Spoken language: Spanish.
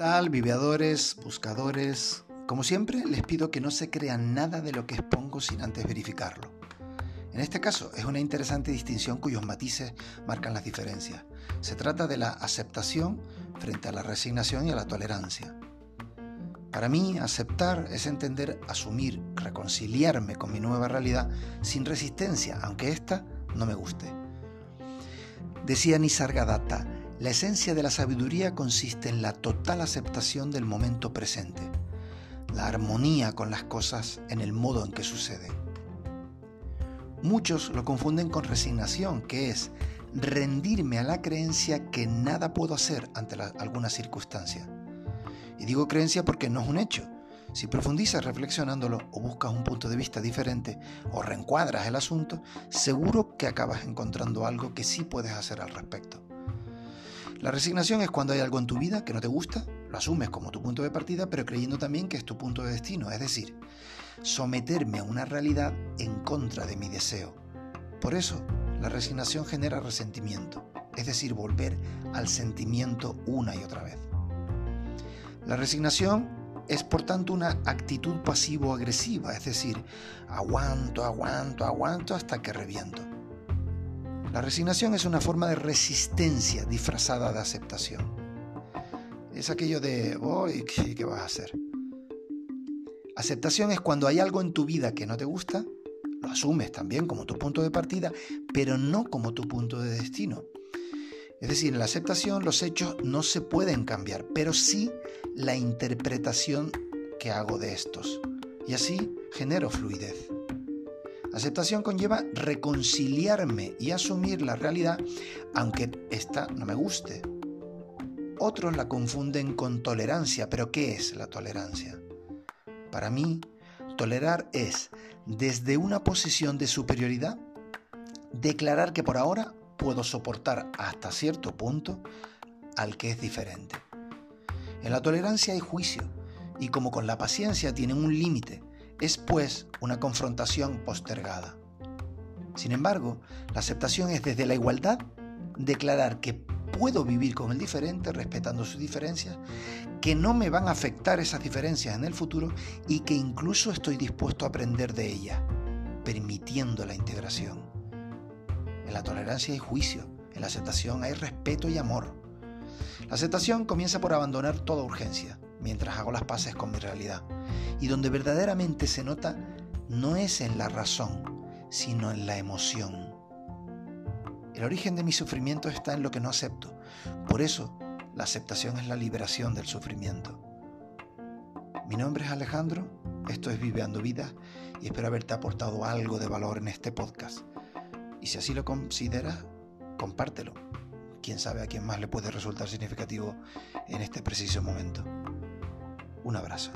tal, viveadores, buscadores? Como siempre, les pido que no se crean nada de lo que expongo sin antes verificarlo. En este caso, es una interesante distinción cuyos matices marcan las diferencias. Se trata de la aceptación frente a la resignación y a la tolerancia. Para mí, aceptar es entender, asumir, reconciliarme con mi nueva realidad sin resistencia, aunque ésta no me guste. Decía Nisargadatta, la esencia de la sabiduría consiste en la total aceptación del momento presente, la armonía con las cosas en el modo en que suceden. Muchos lo confunden con resignación, que es rendirme a la creencia que nada puedo hacer ante alguna circunstancia. Y digo creencia porque no es un hecho. Si profundizas reflexionándolo o buscas un punto de vista diferente o reencuadras el asunto, seguro que acabas encontrando algo que sí puedes hacer al respecto. La resignación es cuando hay algo en tu vida que no te gusta, lo asumes como tu punto de partida, pero creyendo también que es tu punto de destino, es decir, someterme a una realidad en contra de mi deseo. Por eso, la resignación genera resentimiento, es decir, volver al sentimiento una y otra vez. La resignación es por tanto una actitud pasivo-agresiva, es decir, aguanto, aguanto, aguanto hasta que reviento. La resignación es una forma de resistencia disfrazada de aceptación. Es aquello de, voy, ¿qué, vas a hacer? Aceptación es cuando hay algo en tu vida que no te gusta, lo asumes también como tu punto de partida, pero no como tu punto de destino. Es decir, en la aceptación los hechos no se pueden cambiar, pero sí la interpretación que hago de estos. Y así genero fluidez. Aceptación conlleva reconciliarme y asumir la realidad aunque esta no me guste. Otros la confunden con tolerancia, pero ¿qué es la tolerancia? Para mí, tolerar es, desde una posición de superioridad, declarar que por ahora puedo soportar hasta cierto punto al que es diferente. En la tolerancia hay juicio, y como con la paciencia tienen un límite, es pues una confrontación postergada. Sin embargo, la aceptación es desde la igualdad declarar que puedo vivir con el diferente respetando sus diferencias, que no me van a afectar esas diferencias en el futuro y que incluso estoy dispuesto a aprender de ellas, permitiendo la integración. En la tolerancia hay juicio, en la aceptación hay respeto y amor. La aceptación comienza por abandonar toda urgencia, mientras hago las paces con mi realidad. Y donde verdaderamente se nota no es en la razón, sino en la emoción. El origen de mi sufrimiento está en lo que no acepto. Por eso, la aceptación es la liberación del sufrimiento. Mi nombre es Alejandro, esto es Viveando Vida y espero haberte aportado algo de valor en este podcast. Y si así lo consideras, compártelo. Quién sabe a quién más le puede resultar significativo en este preciso momento. Un abrazo.